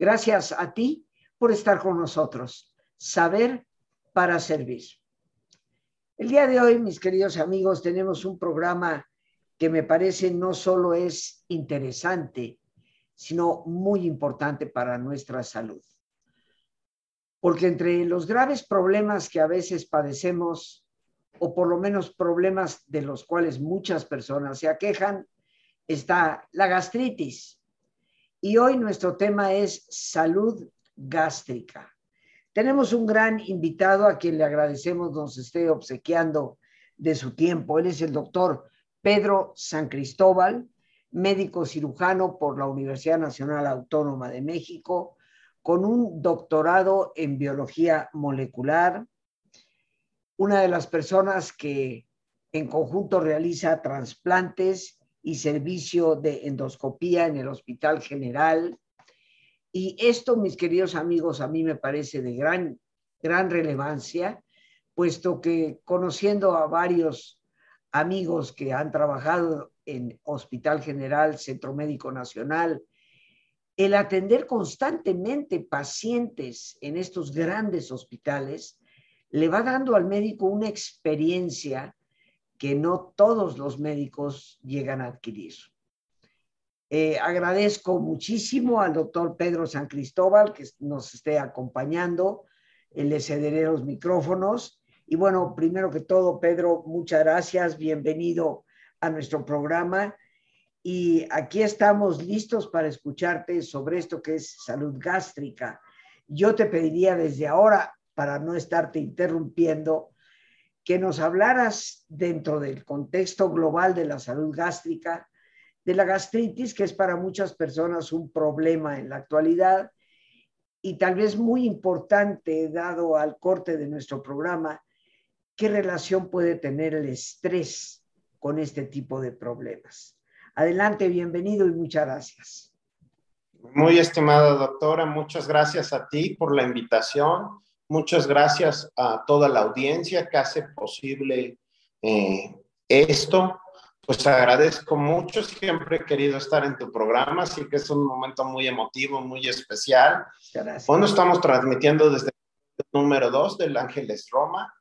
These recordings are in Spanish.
Gracias a ti por estar con nosotros. Saber para servir. El día de hoy, mis queridos amigos, tenemos un programa que me parece no solo es interesante, sino muy importante para nuestra salud. Porque entre los graves problemas que a veces padecemos, o por lo menos problemas de los cuales muchas personas se aquejan, está la gastritis. Y hoy nuestro tema es salud gástrica. Tenemos un gran invitado a quien le agradecemos nos esté obsequiando de su tiempo. Él es el doctor Pedro San Cristóbal, médico cirujano por la Universidad Nacional Autónoma de México, con un doctorado en biología molecular, una de las personas que en conjunto realiza trasplantes y servicio de endoscopía en el Hospital General. Y esto, mis queridos amigos, a mí me parece de gran, gran relevancia, puesto que conociendo a varios amigos que han trabajado en Hospital General, Centro Médico Nacional, el atender constantemente pacientes en estos grandes hospitales le va dando al médico una experiencia que no todos los médicos llegan a adquirir. Eh, agradezco muchísimo al doctor Pedro San Cristóbal que nos esté acompañando. Le cederé los micrófonos. Y bueno, primero que todo, Pedro, muchas gracias. Bienvenido a nuestro programa. Y aquí estamos listos para escucharte sobre esto que es salud gástrica. Yo te pediría desde ahora, para no estarte interrumpiendo, que nos hablaras dentro del contexto global de la salud gástrica, de la gastritis, que es para muchas personas un problema en la actualidad y tal vez muy importante, dado al corte de nuestro programa, qué relación puede tener el estrés con este tipo de problemas. Adelante, bienvenido y muchas gracias. Muy estimada doctora, muchas gracias a ti por la invitación Muchas gracias a toda la audiencia que hace posible eh, esto. Pues agradezco mucho, siempre he querido estar en tu programa, así que es un momento muy emotivo, muy especial. Gracias. Bueno, estamos transmitiendo desde el número 2 del Ángeles Roma.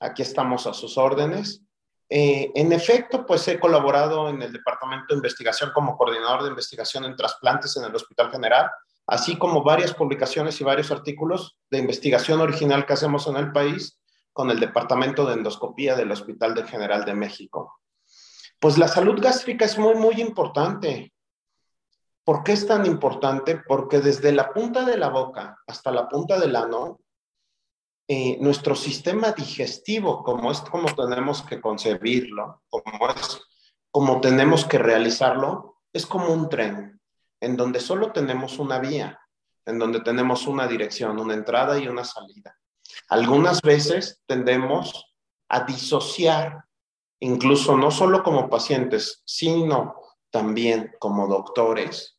Aquí estamos a sus órdenes. Eh, en efecto, pues he colaborado en el Departamento de Investigación como coordinador de investigación en trasplantes en el Hospital General así como varias publicaciones y varios artículos de investigación original que hacemos en el país con el Departamento de Endoscopía del Hospital General de México. Pues la salud gástrica es muy, muy importante. ¿Por qué es tan importante? Porque desde la punta de la boca hasta la punta del ano, eh, nuestro sistema digestivo, como es como tenemos que concebirlo, como es como tenemos que realizarlo, es como un tren en donde solo tenemos una vía, en donde tenemos una dirección, una entrada y una salida. Algunas veces tendemos a disociar, incluso no solo como pacientes, sino también como doctores,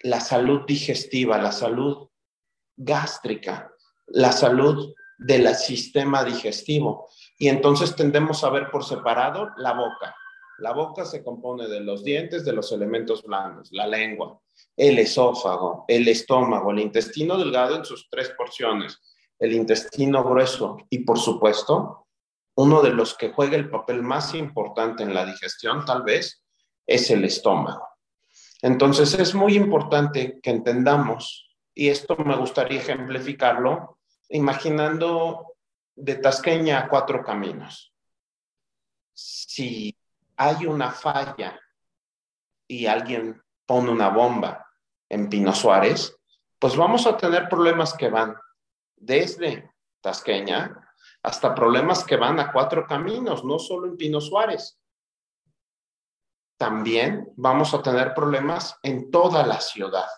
la salud digestiva, la salud gástrica, la salud del sistema digestivo. Y entonces tendemos a ver por separado la boca, la boca se compone de los dientes, de los elementos blandos, la lengua, el esófago, el estómago, el intestino delgado en sus tres porciones, el intestino grueso y, por supuesto, uno de los que juega el papel más importante en la digestión, tal vez, es el estómago. Entonces, es muy importante que entendamos, y esto me gustaría ejemplificarlo, imaginando de Tasqueña a cuatro caminos. Si hay una falla y alguien pone una bomba en Pino Suárez, pues vamos a tener problemas que van desde Tasqueña hasta problemas que van a cuatro caminos, no solo en Pino Suárez. También vamos a tener problemas en toda la ciudad.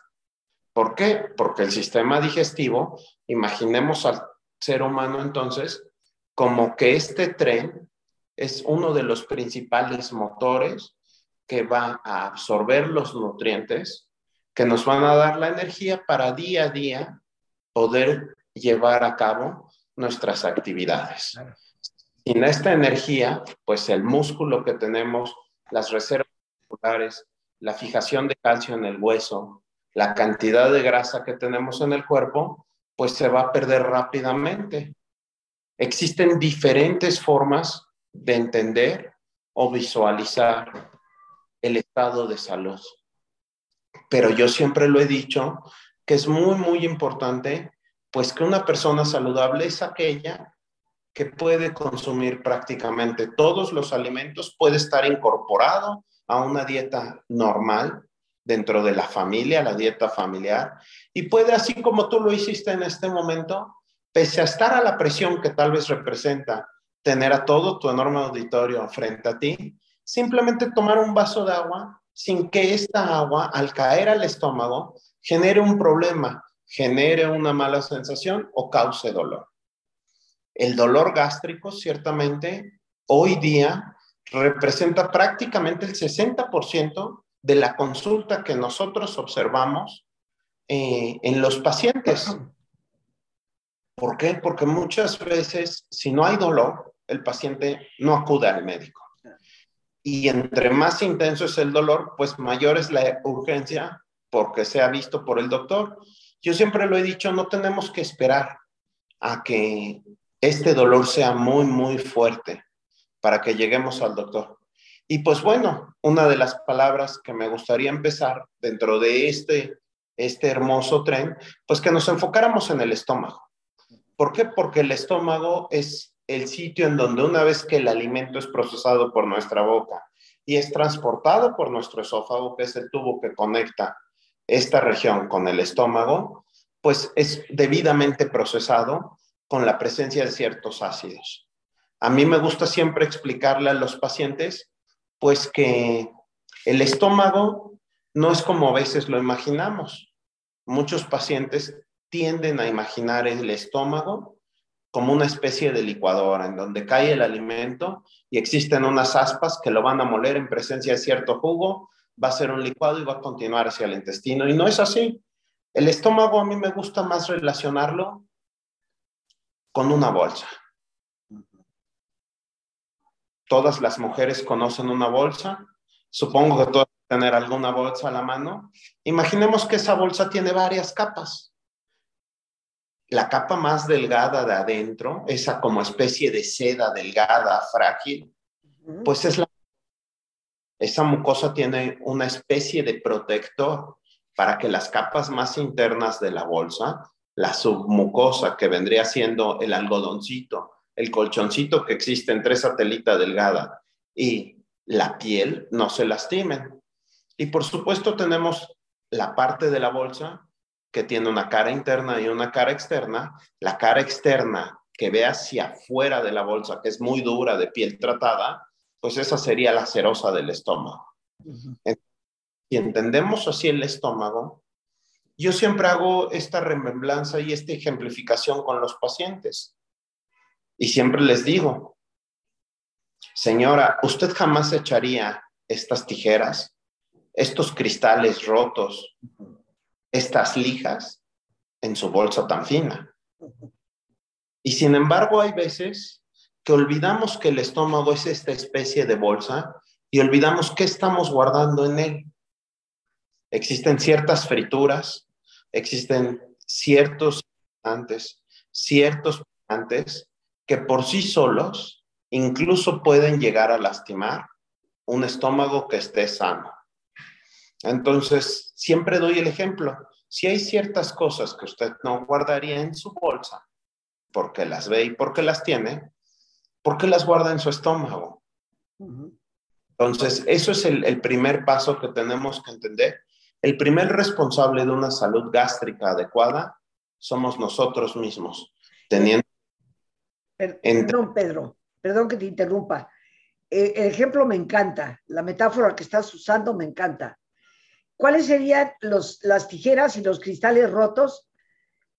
¿Por qué? Porque el sistema digestivo, imaginemos al ser humano entonces como que este tren es uno de los principales motores que va a absorber los nutrientes que nos van a dar la energía para día a día poder llevar a cabo nuestras actividades. Sin esta energía, pues el músculo que tenemos, las reservas musculares, la fijación de calcio en el hueso, la cantidad de grasa que tenemos en el cuerpo, pues se va a perder rápidamente. Existen diferentes formas de entender o visualizar el estado de salud. Pero yo siempre lo he dicho que es muy, muy importante, pues que una persona saludable es aquella que puede consumir prácticamente todos los alimentos, puede estar incorporado a una dieta normal dentro de la familia, la dieta familiar, y puede, así como tú lo hiciste en este momento, pese a estar a la presión que tal vez representa tener a todo tu enorme auditorio frente a ti, simplemente tomar un vaso de agua sin que esta agua, al caer al estómago, genere un problema, genere una mala sensación o cause dolor. El dolor gástrico, ciertamente, hoy día representa prácticamente el 60% de la consulta que nosotros observamos eh, en los pacientes. ¿Por qué? Porque muchas veces, si no hay dolor, el paciente no acude al médico. Y entre más intenso es el dolor, pues mayor es la urgencia porque se ha visto por el doctor. Yo siempre lo he dicho, no tenemos que esperar a que este dolor sea muy, muy fuerte para que lleguemos al doctor. Y pues bueno, una de las palabras que me gustaría empezar dentro de este, este hermoso tren, pues que nos enfocáramos en el estómago. ¿Por qué? Porque el estómago es el sitio en donde una vez que el alimento es procesado por nuestra boca y es transportado por nuestro esófago, que es el tubo que conecta esta región con el estómago, pues es debidamente procesado con la presencia de ciertos ácidos. A mí me gusta siempre explicarle a los pacientes, pues que el estómago no es como a veces lo imaginamos. Muchos pacientes tienden a imaginar el estómago como una especie de licuadora en donde cae el alimento y existen unas aspas que lo van a moler en presencia de cierto jugo, va a ser un licuado y va a continuar hacia el intestino. Y no es así. El estómago a mí me gusta más relacionarlo con una bolsa. Todas las mujeres conocen una bolsa. Supongo que todas tener alguna bolsa a la mano. Imaginemos que esa bolsa tiene varias capas. La capa más delgada de adentro, esa como especie de seda delgada, frágil, pues es la... Esa mucosa tiene una especie de protector para que las capas más internas de la bolsa la submucosa, que vendría siendo el algodoncito, el colchoncito que existe entre esa telita delgada y la piel, no se lastimen. Y por supuesto tenemos la parte de la bolsa que tiene una cara interna y una cara externa. La cara externa que ve hacia afuera de la bolsa, que es muy dura, de piel tratada, pues esa sería la cerosa del estómago. Y entendemos así el estómago, yo siempre hago esta remembranza y esta ejemplificación con los pacientes. Y siempre les digo, señora, usted jamás echaría estas tijeras, estos cristales rotos, estas lijas en su bolsa tan fina. Y sin embargo, hay veces que olvidamos que el estómago es esta especie de bolsa y olvidamos qué estamos guardando en él. Existen ciertas frituras, existen ciertos antes, ciertos antes que por sí solos incluso pueden llegar a lastimar un estómago que esté sano. Entonces, siempre doy el ejemplo. Si hay ciertas cosas que usted no guardaría en su bolsa, porque las ve y porque las tiene, ¿por qué las guarda en su estómago? Entonces, eso es el, el primer paso que tenemos que entender el primer responsable de una salud gástrica adecuada somos nosotros mismos, teniendo... Perdón, Pedro, perdón que te interrumpa. Eh, el ejemplo me encanta, la metáfora que estás usando me encanta. ¿Cuáles serían los, las tijeras y los cristales rotos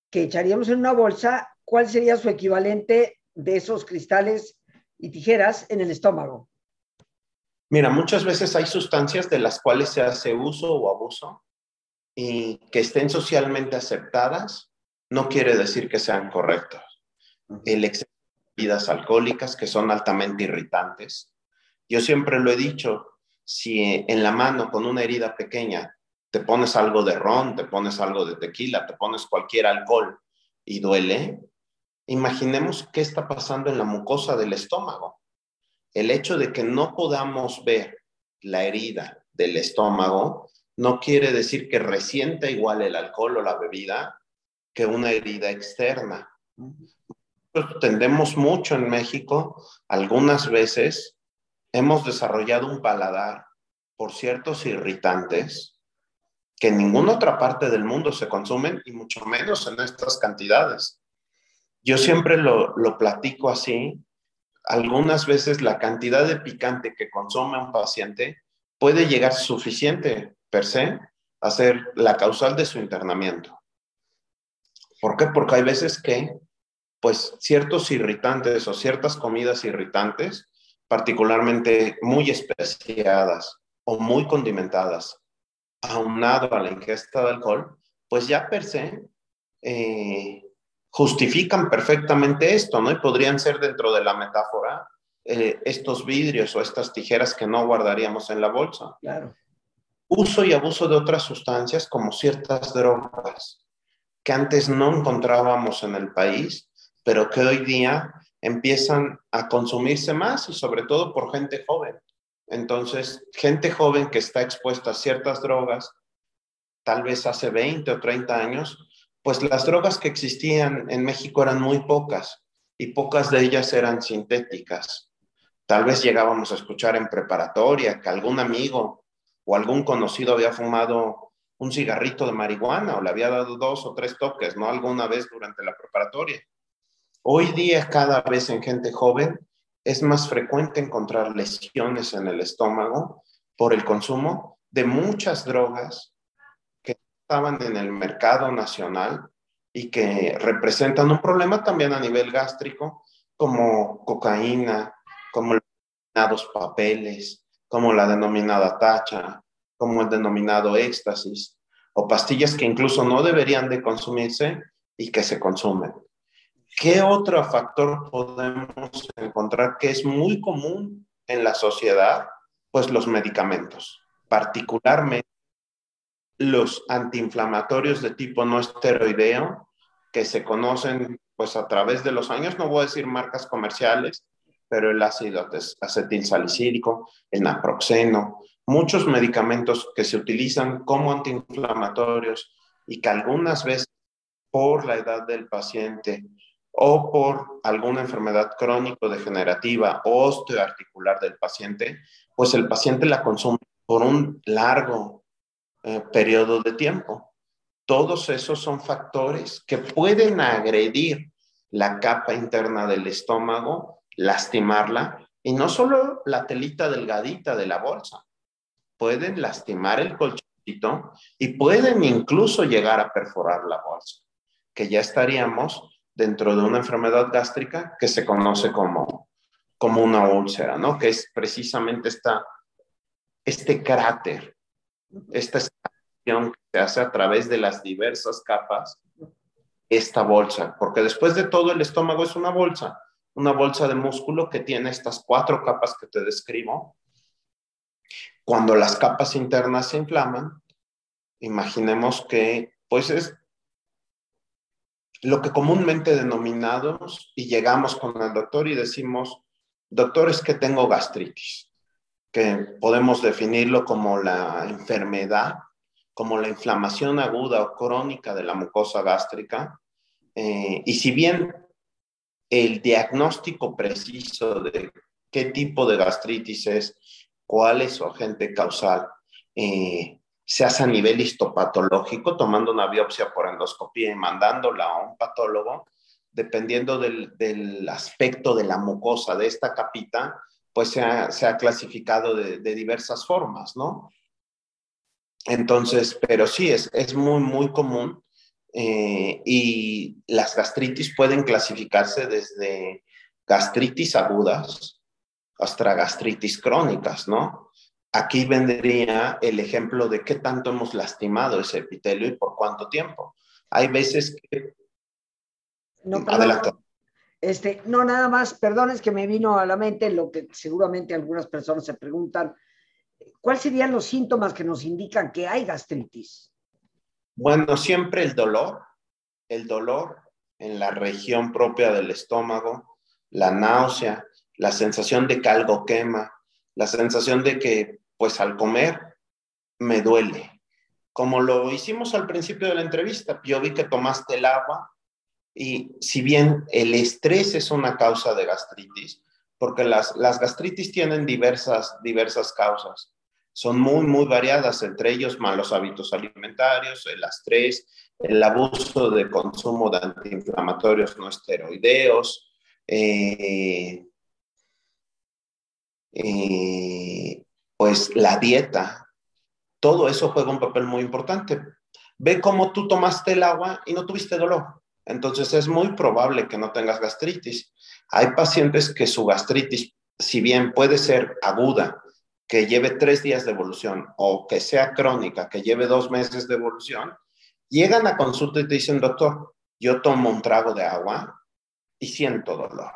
que echaríamos en una bolsa? ¿Cuál sería su equivalente de esos cristales y tijeras en el estómago? Mira, muchas veces hay sustancias de las cuales se hace uso o abuso y que estén socialmente aceptadas no quiere decir que sean correctos. El exceso de bebidas alcohólicas que son altamente irritantes. Yo siempre lo he dicho, si en la mano con una herida pequeña te pones algo de ron, te pones algo de tequila, te pones cualquier alcohol y duele, imaginemos qué está pasando en la mucosa del estómago. El hecho de que no podamos ver la herida del estómago no quiere decir que resienta igual el alcohol o la bebida que una herida externa. tendemos mucho en México, algunas veces hemos desarrollado un paladar por ciertos irritantes que en ninguna otra parte del mundo se consumen y mucho menos en estas cantidades. Yo siempre lo, lo platico así. Algunas veces la cantidad de picante que consume un paciente puede llegar suficiente per se a ser la causal de su internamiento. ¿Por qué? Porque hay veces que, pues, ciertos irritantes o ciertas comidas irritantes, particularmente muy especiadas o muy condimentadas, aunado a la ingesta de alcohol, pues ya per se eh, justifican perfectamente esto, ¿no? Y podrían ser dentro de la metáfora eh, estos vidrios o estas tijeras que no guardaríamos en la bolsa. Claro. Uso y abuso de otras sustancias como ciertas drogas que antes no encontrábamos en el país, pero que hoy día empiezan a consumirse más y sobre todo por gente joven. Entonces, gente joven que está expuesta a ciertas drogas, tal vez hace 20 o 30 años, pues las drogas que existían en México eran muy pocas y pocas de ellas eran sintéticas. Tal vez llegábamos a escuchar en preparatoria que algún amigo o algún conocido había fumado un cigarrito de marihuana o le había dado dos o tres toques, ¿no? Alguna vez durante la preparatoria. Hoy día, cada vez en gente joven, es más frecuente encontrar lesiones en el estómago por el consumo de muchas drogas que estaban en el mercado nacional y que representan un problema también a nivel gástrico, como cocaína, como los denominados papeles, como la denominada tacha, como el denominado éxtasis, o pastillas que incluso no deberían de consumirse y que se consumen. ¿Qué otro factor podemos encontrar que es muy común en la sociedad? Pues los medicamentos, particularmente los antiinflamatorios de tipo no esteroideo, que se conocen pues a través de los años, no voy a decir marcas comerciales, pero el ácido acetilsalicílico, el naproxeno, muchos medicamentos que se utilizan como antiinflamatorios y que algunas veces por la edad del paciente o por alguna enfermedad crónico-degenerativa o osteoarticular del paciente, pues el paciente la consume por un largo eh, periodo de tiempo. Todos esos son factores que pueden agredir la capa interna del estómago, lastimarla, y no solo la telita delgadita de la bolsa, pueden lastimar el colchoncito y pueden incluso llegar a perforar la bolsa, que ya estaríamos dentro de una enfermedad gástrica que se conoce como, como una úlcera, ¿no? Que es precisamente esta, este cráter, esta extracción que se hace a través de las diversas capas, esta bolsa, porque después de todo el estómago es una bolsa, una bolsa de músculo que tiene estas cuatro capas que te describo. Cuando las capas internas se inflaman, imaginemos que pues es lo que comúnmente denominamos y llegamos con el doctor y decimos, doctor, es que tengo gastritis, que podemos definirlo como la enfermedad, como la inflamación aguda o crónica de la mucosa gástrica. Eh, y si bien el diagnóstico preciso de qué tipo de gastritis es, cuál es su agente causal, eh, se hace a nivel histopatológico, tomando una biopsia por endoscopía y mandándola a un patólogo, dependiendo del, aspecto de la mucosa de esta capita, pues se ha, clasificado de, diversas formas, ¿no? Entonces, pero sí, es, es muy, muy común eh, y las gastritis pueden clasificarse desde gastritis agudas hasta gastritis crónicas, ¿no? Aquí vendría el ejemplo de qué tanto hemos lastimado ese epitelio y por cuánto tiempo. Hay veces que... No, Adelante. Este, no, nada más, perdón, es que me vino a la mente lo que seguramente algunas personas se preguntan. ¿cuáles serían los síntomas que nos indican que hay gastritis? Bueno, siempre el dolor, el dolor en la región propia del estómago, la náusea, la sensación de que algo quema, la sensación de que pues al comer me duele. Como lo hicimos al principio de la entrevista, yo vi que tomaste el agua y si bien el estrés es una causa de gastritis, porque las, las gastritis tienen diversas, diversas causas, son muy, muy variadas, entre ellos malos hábitos alimentarios, el estrés, el abuso de consumo de antiinflamatorios no esteroideos, eh, eh, pues la dieta, todo eso juega un papel muy importante. Ve cómo tú tomaste el agua y no tuviste dolor. Entonces es muy probable que no tengas gastritis. Hay pacientes que su gastritis, si bien puede ser aguda, que lleve tres días de evolución, o que sea crónica, que lleve dos meses de evolución, llegan a consulta y te dicen, doctor, yo tomo un trago de agua y siento dolor,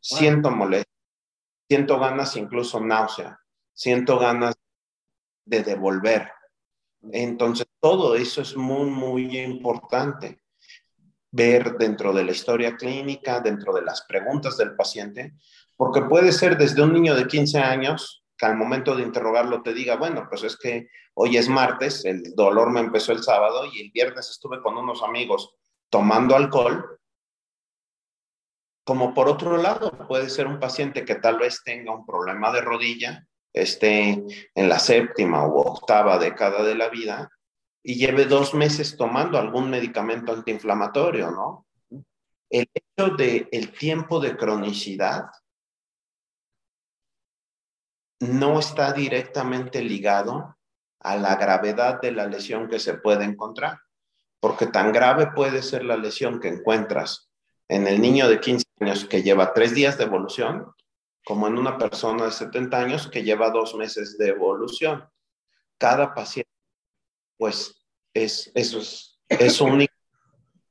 siento molestia, siento ganas, incluso náusea, siento ganas de devolver. Entonces, todo eso es muy, muy importante ver dentro de la historia clínica, dentro de las preguntas del paciente, porque puede ser desde un niño de 15 años que al momento de interrogarlo te diga, bueno, pues es que hoy es martes, el dolor me empezó el sábado y el viernes estuve con unos amigos tomando alcohol. Como por otro lado, puede ser un paciente que tal vez tenga un problema de rodilla esté en la séptima u octava década de la vida y lleve dos meses tomando algún medicamento antiinflamatorio, ¿no? El hecho de el tiempo de cronicidad no está directamente ligado a la gravedad de la lesión que se puede encontrar, porque tan grave puede ser la lesión que encuentras en el niño de 15 años que lleva tres días de evolución como en una persona de 70 años que lleva dos meses de evolución. Cada paciente, pues, es, eso es, es único.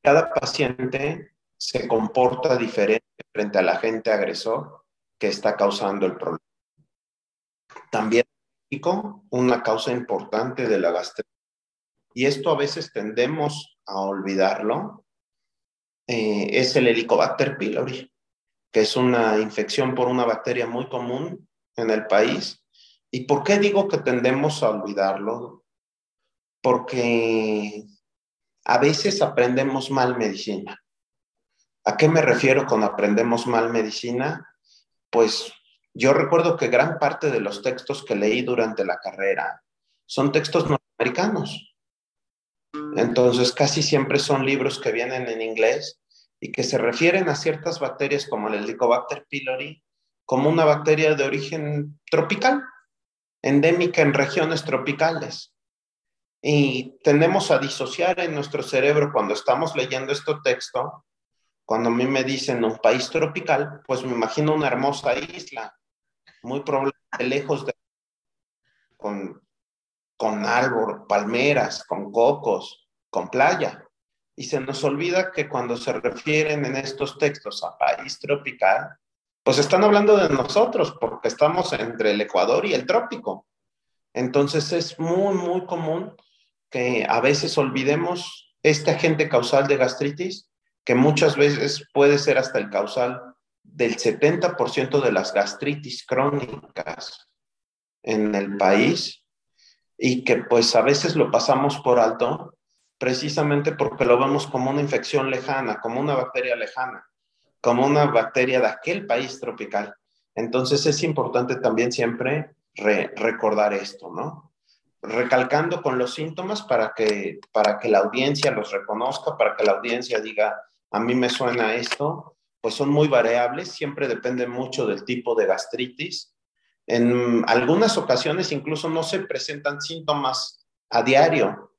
Cada paciente se comporta diferente frente al agente agresor que está causando el problema. También una causa importante de la gastritis. Y esto a veces tendemos a olvidarlo, eh, es el Helicobacter pylori que es una infección por una bacteria muy común en el país. ¿Y por qué digo que tendemos a olvidarlo? Porque a veces aprendemos mal medicina. ¿A qué me refiero con aprendemos mal medicina? Pues yo recuerdo que gran parte de los textos que leí durante la carrera son textos norteamericanos. Entonces, casi siempre son libros que vienen en inglés y que se refieren a ciertas bacterias como el Helicobacter pylori como una bacteria de origen tropical, endémica en regiones tropicales. Y tendemos a disociar en nuestro cerebro cuando estamos leyendo este texto, cuando a mí me dicen un país tropical, pues me imagino una hermosa isla, muy probablemente lejos de... con, con árbol, palmeras, con cocos, con playa. Y se nos olvida que cuando se refieren en estos textos a país tropical, pues están hablando de nosotros, porque estamos entre el Ecuador y el trópico. Entonces es muy, muy común que a veces olvidemos este agente causal de gastritis, que muchas veces puede ser hasta el causal del 70% de las gastritis crónicas en el país y que pues a veces lo pasamos por alto precisamente porque lo vemos como una infección lejana, como una bacteria lejana, como una bacteria de aquel país tropical. Entonces es importante también siempre recordar esto, ¿no? Recalcando con los síntomas para que, para que la audiencia los reconozca, para que la audiencia diga, a mí me suena esto, pues son muy variables, siempre depende mucho del tipo de gastritis. En algunas ocasiones incluso no se presentan síntomas a diario,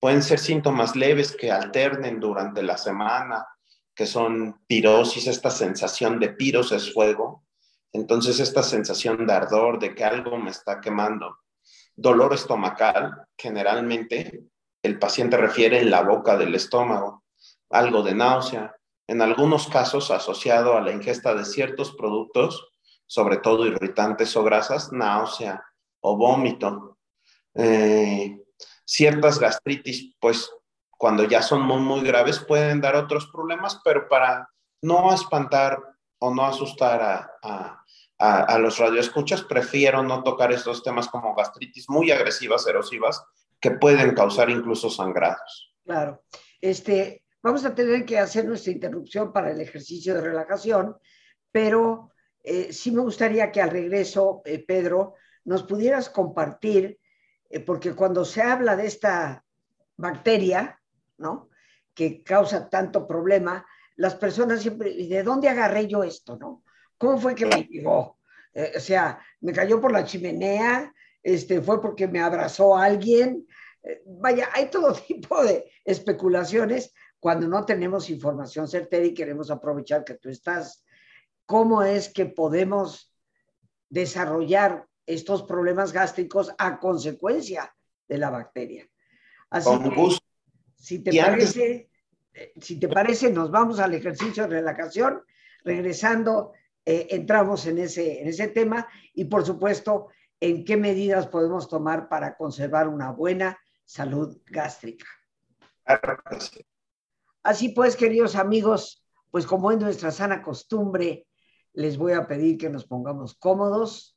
Pueden ser síntomas leves que alternen durante la semana, que son pirosis, esta sensación de piros es fuego. Entonces, esta sensación de ardor, de que algo me está quemando. Dolor estomacal, generalmente el paciente refiere en la boca del estómago, algo de náusea, en algunos casos asociado a la ingesta de ciertos productos, sobre todo irritantes o grasas, náusea, o vómito. Eh, ciertas gastritis, pues cuando ya son muy, muy graves pueden dar otros problemas, pero para no espantar o no asustar a, a, los radioescuchas, prefiero no tocar estos temas como gastritis muy agresivas, erosivas, que pueden causar incluso sangrados. Claro. Este, vamos a tener que hacer nuestra interrupción para el ejercicio de relajación, pero eh, sí me gustaría que al regreso, eh, Pedro, nos pudieras compartir, porque cuando se habla de esta bacteria, ¿no? Que causa tanto problema, las personas siempre, ¿de dónde agarré yo esto, no? ¿Cómo fue que me llegó? Eh, o sea, me cayó por la chimenea, este, fue porque me abrazó alguien. Eh, vaya, hay todo tipo de especulaciones cuando no tenemos información certera y queremos aprovechar que tú estás. ¿Cómo es que podemos desarrollar estos problemas gástricos a consecuencia de la bacteria? Así Con gusto. Si te, parece, eh, si te parece, nos vamos al ejercicio de relajación. Regresando, eh, entramos en ese, en ese tema y, por supuesto, en qué medidas podemos tomar para conservar una buena salud gástrica. Así pues, queridos amigos, pues como es nuestra sana costumbre, les voy a pedir que nos pongamos cómodos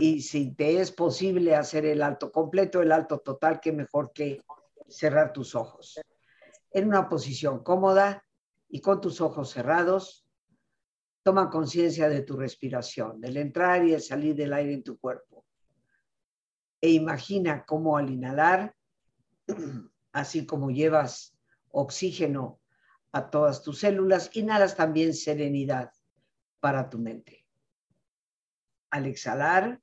y si te es posible hacer el alto completo, el alto total, que mejor que cerrar tus ojos. En una posición cómoda y con tus ojos cerrados, toma conciencia de tu respiración, del entrar y el salir del aire en tu cuerpo. E imagina cómo al inhalar, así como llevas oxígeno a todas tus células, inhalas también serenidad para tu mente. Al exhalar,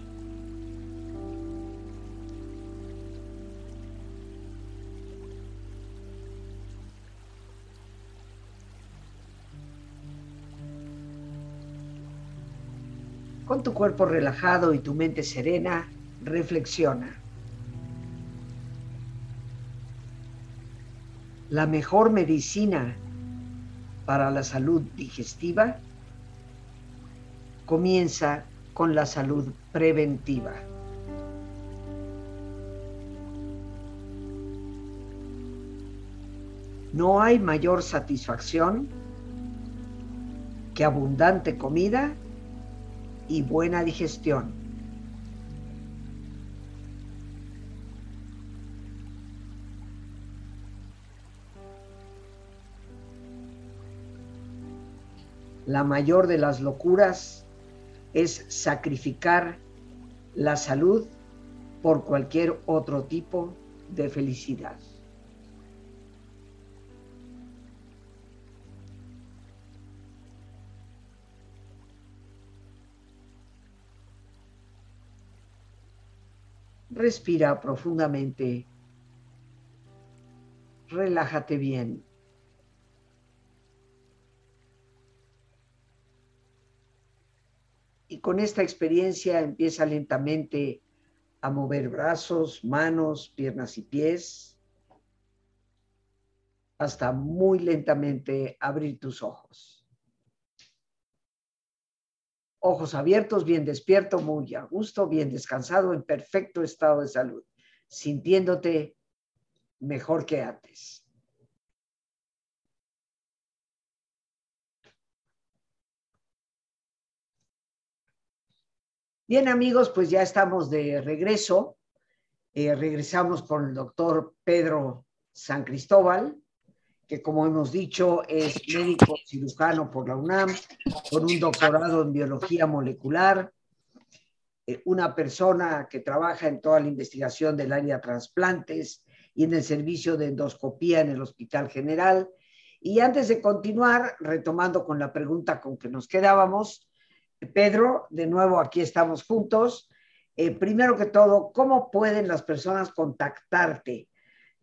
Tu cuerpo relajado y tu mente serena, reflexiona. La mejor medicina para la salud digestiva comienza con la salud preventiva. No hay mayor satisfacción que abundante comida y buena digestión. La mayor de las locuras es sacrificar la salud por cualquier otro tipo de felicidad. Respira profundamente. Relájate bien. Y con esta experiencia empieza lentamente a mover brazos, manos, piernas y pies, hasta muy lentamente abrir tus ojos ojos abiertos, bien despierto, muy a gusto, bien descansado, en perfecto estado de salud, sintiéndote mejor que antes. Bien amigos, pues ya estamos de regreso. Eh, regresamos con el doctor Pedro San Cristóbal que como hemos dicho es médico cirujano por la UNAM, con un doctorado en biología molecular, eh, una persona que trabaja en toda la investigación del área de trasplantes y en el servicio de endoscopía en el Hospital General. Y antes de continuar, retomando con la pregunta con que nos quedábamos, Pedro, de nuevo aquí estamos juntos. Eh, primero que todo, ¿cómo pueden las personas contactarte?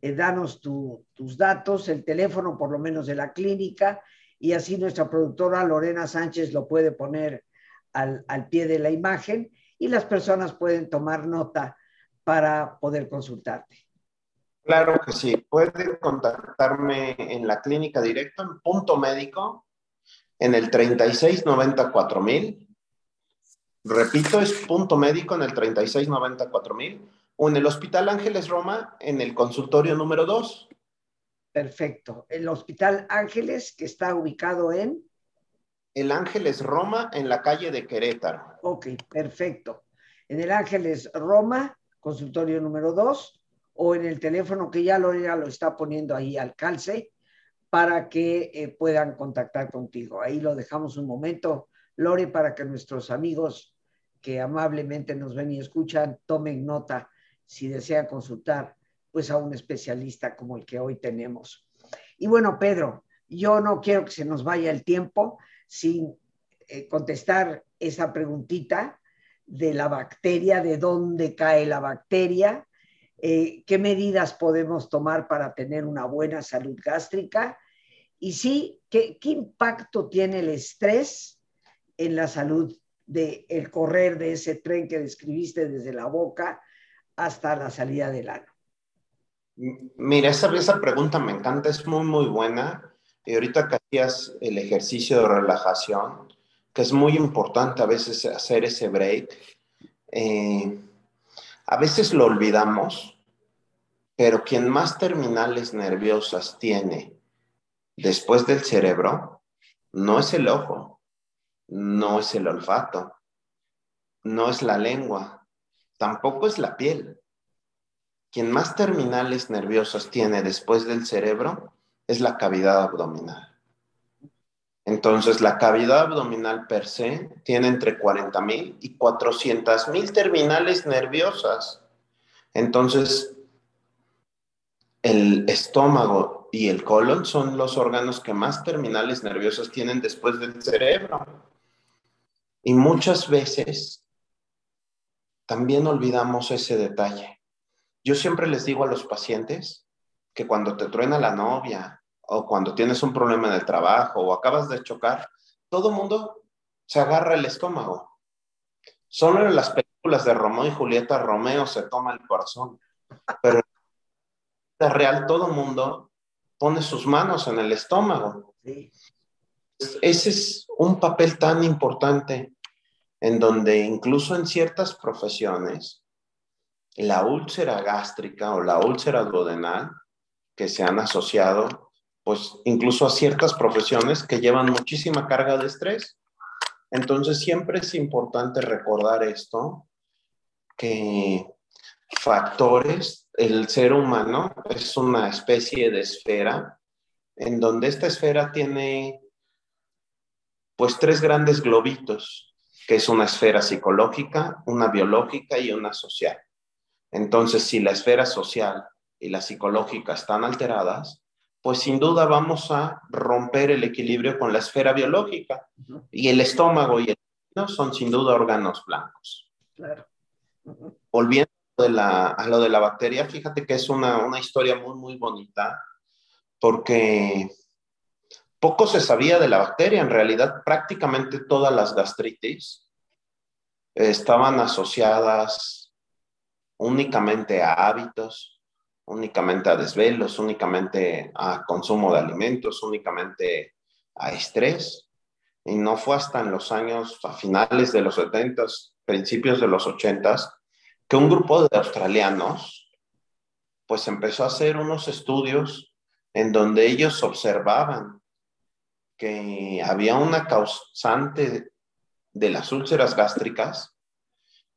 Eh, danos tus datos, el teléfono por lo menos de la clínica, y así nuestra productora Lorena Sánchez lo puede poner al, al pie de la imagen y las personas pueden tomar nota para poder consultarte. Claro que sí. Pueden contactarme en la clínica directo, en punto médico, en el 3694 mil. Repito, es punto médico en el 3694 mil. O en el Hospital Ángeles Roma, en el consultorio número 2. Perfecto. El Hospital Ángeles, que está ubicado en. El Ángeles Roma, en la calle de Querétaro. Ok, perfecto. En el Ángeles Roma, consultorio número 2, o en el teléfono que ya lo, ya lo está poniendo ahí al calce, para que eh, puedan contactar contigo. Ahí lo dejamos un momento, Lore, para que nuestros amigos que amablemente nos ven y escuchan tomen nota si desean consultar pues a un especialista como el que hoy tenemos. Y bueno, Pedro, yo no quiero que se nos vaya el tiempo sin eh, contestar esa preguntita de la bacteria, de dónde cae la bacteria, eh, qué medidas podemos tomar para tener una buena salud gástrica y sí, qué, qué impacto tiene el estrés en la salud del el correr de ese tren que describiste desde la boca hasta la salida del ano. Mira, esa, esa pregunta me encanta, es muy, muy buena. Y ahorita que hacías el ejercicio de relajación, que es muy importante a veces hacer ese break, eh, a veces lo olvidamos, pero quien más terminales nerviosas tiene después del cerebro no es el ojo, no es el olfato, no es la lengua, tampoco es la piel. Quien más terminales nerviosas tiene después del cerebro es la cavidad abdominal. Entonces, la cavidad abdominal per se tiene entre 40.000 y 400.000 terminales nerviosas. Entonces, el estómago y el colon son los órganos que más terminales nerviosas tienen después del cerebro. Y muchas veces también olvidamos ese detalle. Yo siempre les digo a los pacientes que cuando te truena la novia o cuando tienes un problema en el trabajo o acabas de chocar, todo mundo se agarra el estómago. Solo en las películas de Romeo y Julieta, Romeo se toma el corazón. Pero en la real, todo mundo pone sus manos en el estómago. Ese es un papel tan importante en donde incluso en ciertas profesiones, la úlcera gástrica o la úlcera duodenal que se han asociado pues incluso a ciertas profesiones que llevan muchísima carga de estrés. Entonces siempre es importante recordar esto, que factores, el ser humano es una especie de esfera en donde esta esfera tiene pues tres grandes globitos, que es una esfera psicológica, una biológica y una social. Entonces, si la esfera social y la psicológica están alteradas, pues sin duda vamos a romper el equilibrio con la esfera biológica. Y el estómago y el intestino son sin duda órganos blancos. Claro. Volviendo a lo de la bacteria, fíjate que es una, una historia muy, muy bonita, porque poco se sabía de la bacteria. En realidad, prácticamente todas las gastritis estaban asociadas únicamente a hábitos, únicamente a desvelos, únicamente a consumo de alimentos, únicamente a estrés. Y no fue hasta en los años, a finales de los 70, principios de los 80, que un grupo de australianos pues empezó a hacer unos estudios en donde ellos observaban que había una causante de las úlceras gástricas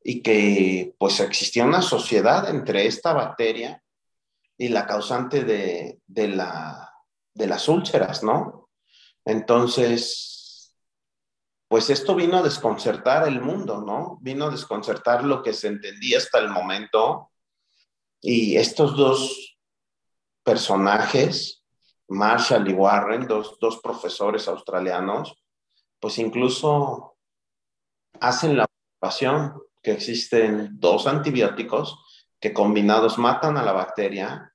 y que pues existía una sociedad entre esta bacteria y la causante de, de, la, de las úlceras, ¿no? Entonces, pues esto vino a desconcertar el mundo, ¿no? Vino a desconcertar lo que se entendía hasta el momento. Y estos dos personajes, Marshall y Warren, dos, dos profesores australianos, pues incluso hacen la observación que existen dos antibióticos que combinados matan a la bacteria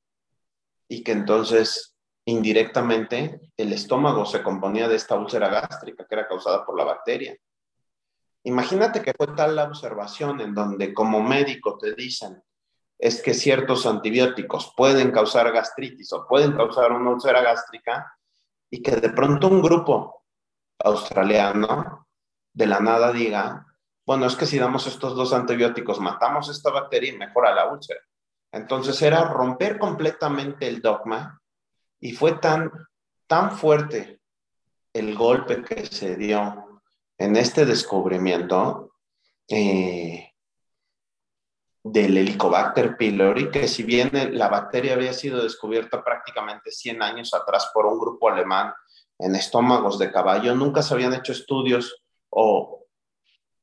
y que entonces indirectamente el estómago se componía de esta úlcera gástrica que era causada por la bacteria. Imagínate que fue tal la observación en donde como médico te dicen es que ciertos antibióticos pueden causar gastritis o pueden causar una úlcera gástrica y que de pronto un grupo australiano de la nada diga, bueno, es que si damos estos dos antibióticos matamos esta bacteria y mejora la úlcera. Entonces era romper completamente el dogma y fue tan, tan fuerte el golpe que se dio en este descubrimiento eh, del Helicobacter pylori, que si bien la bacteria había sido descubierta prácticamente 100 años atrás por un grupo alemán en estómagos de caballo, nunca se habían hecho estudios o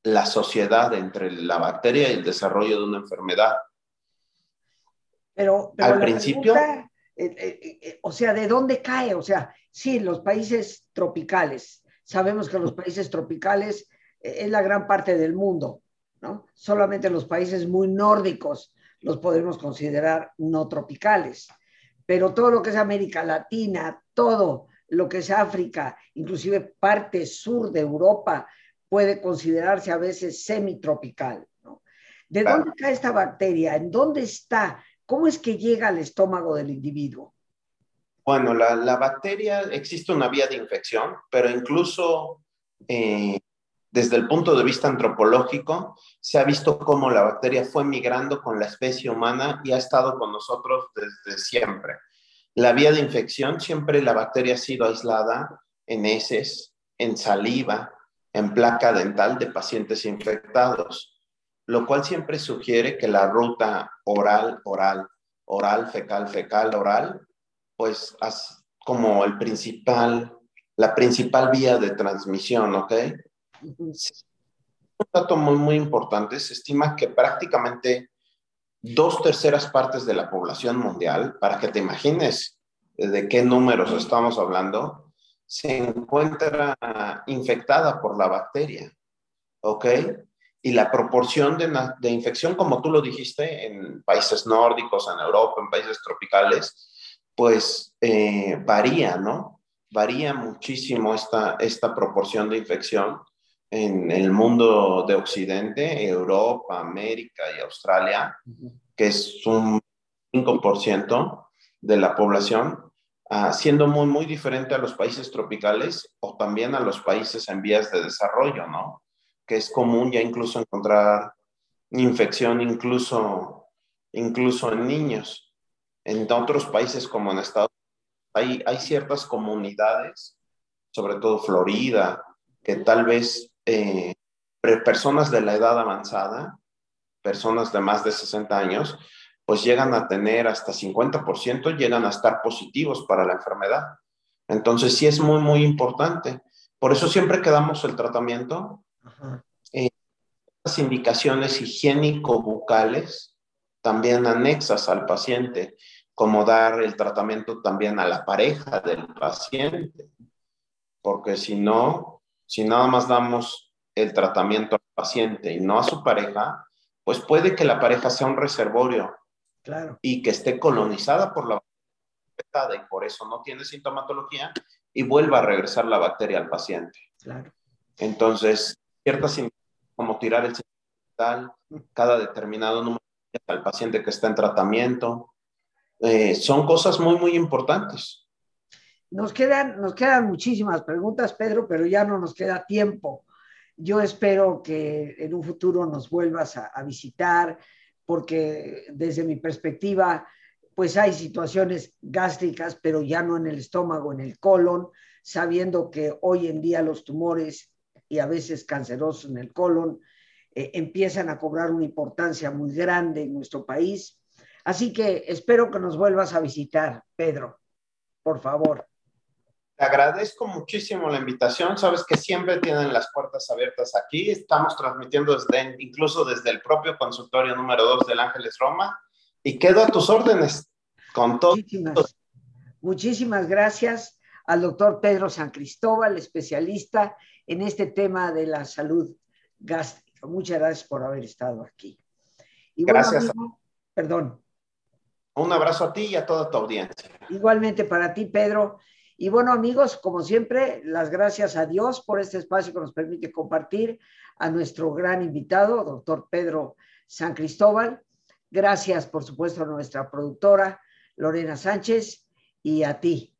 la sociedad entre la bacteria y el desarrollo de una enfermedad. Pero, al principio... Eh, eh, eh, o sea, ¿de dónde cae? O sea, sí, los países tropicales. Sabemos que los países tropicales es la gran parte del mundo, ¿no? Solamente los países muy nórdicos los podemos considerar no tropicales. Pero todo lo que es América Latina, todo lo que es África, inclusive parte sur de Europa, puede considerarse a veces semitropical. ¿no? ¿De dónde cae esta bacteria? ¿En dónde está? ¿Cómo es que llega al estómago del individuo? Bueno, la, bacteria existe una vía de infección, pero incluso eh, desde el punto de vista antropológico, se ha visto cómo la bacteria fue migrando con la especie humana y ha estado con nosotros desde siempre. La vía de infección, siempre la bacteria ha sido aislada en heces, en saliva, en placa dental de pacientes infectados lo cual siempre sugiere que la ruta oral, oral, oral, fecal, fecal, oral, pues como el principal, la principal vía de transmisión, ¿ok? Un dato muy, muy importante, se estima que prácticamente dos terceras partes de la población mundial, para que te imagines de qué números estamos hablando, se encuentra infectada por la bacteria, ¿ok? y la proporción de, infección, como tú lo dijiste, en países nórdicos, en Europa, en países tropicales, pues eh, varía, ¿no? Varía muchísimo esta, esta proporción de infección en el mundo de Occidente, Europa, América y Australia, que es un 5% de la población, ah, siendo muy, muy diferente a los países tropicales o también a los países en vías de desarrollo, ¿no? que es común ya incluso encontrar infección incluso, incluso en niños. En otros países como en Estados Unidos hay, hay ciertas comunidades, sobre todo Florida, que tal vez eh, personas de la edad avanzada, personas de más de 60 años, pues llegan a tener hasta 50%, llegan a estar positivos para la enfermedad. Entonces sí es muy, muy importante. Por eso siempre que damos el tratamiento, eh, las indicaciones higiénico-bucales también anexas al paciente, como dar el tratamiento también a la pareja del paciente, porque si no, si nada más damos el tratamiento al paciente y no a su pareja, pues puede que la pareja sea un reservorio claro. y que esté colonizada por la bacteria y por eso no tiene sintomatología y vuelva a regresar la bacteria al paciente. Claro. Entonces, ciertas como tirar el tal cada determinado número al paciente que está en tratamiento. Eh, son cosas muy, muy importantes. Nos quedan, nos quedan muchísimas preguntas, Pedro, pero ya no nos queda tiempo. Yo espero que en un futuro nos vuelvas a, visitar, porque desde mi perspectiva, pues hay situaciones gástricas, pero ya no en el estómago, en el colon, sabiendo que hoy en día los tumores y a veces cancerosos en el colon, eh, empiezan a cobrar una importancia muy grande en nuestro país. Así que espero que nos vuelvas a visitar, Pedro, por favor. Te agradezco muchísimo la invitación. Sabes que siempre tienen las puertas abiertas aquí. Estamos transmitiendo desde, incluso desde el propio consultorio número 2 del Ángeles Roma. Y quedo a tus órdenes con todo. Muchísimas, muchísimas gracias al doctor Pedro San Cristóbal, especialista en este tema de la salud gástrica. Muchas gracias por haber estado aquí. Y gracias. perdón. Un abrazo a ti y a toda tu audiencia. Igualmente para ti, Pedro. Y bueno, amigos, como siempre, las gracias a Dios por este espacio que nos permite compartir a nuestro gran invitado, doctor Pedro San Cristóbal. Gracias, por supuesto, a nuestra productora, Lorena Sánchez, y a ti.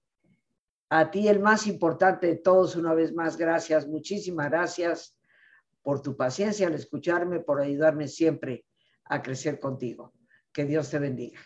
A ti, el más importante de todos, una vez más, gracias, muchísimas gracias por tu paciencia al escucharme, por ayudarme siempre a crecer contigo. Que Dios te bendiga.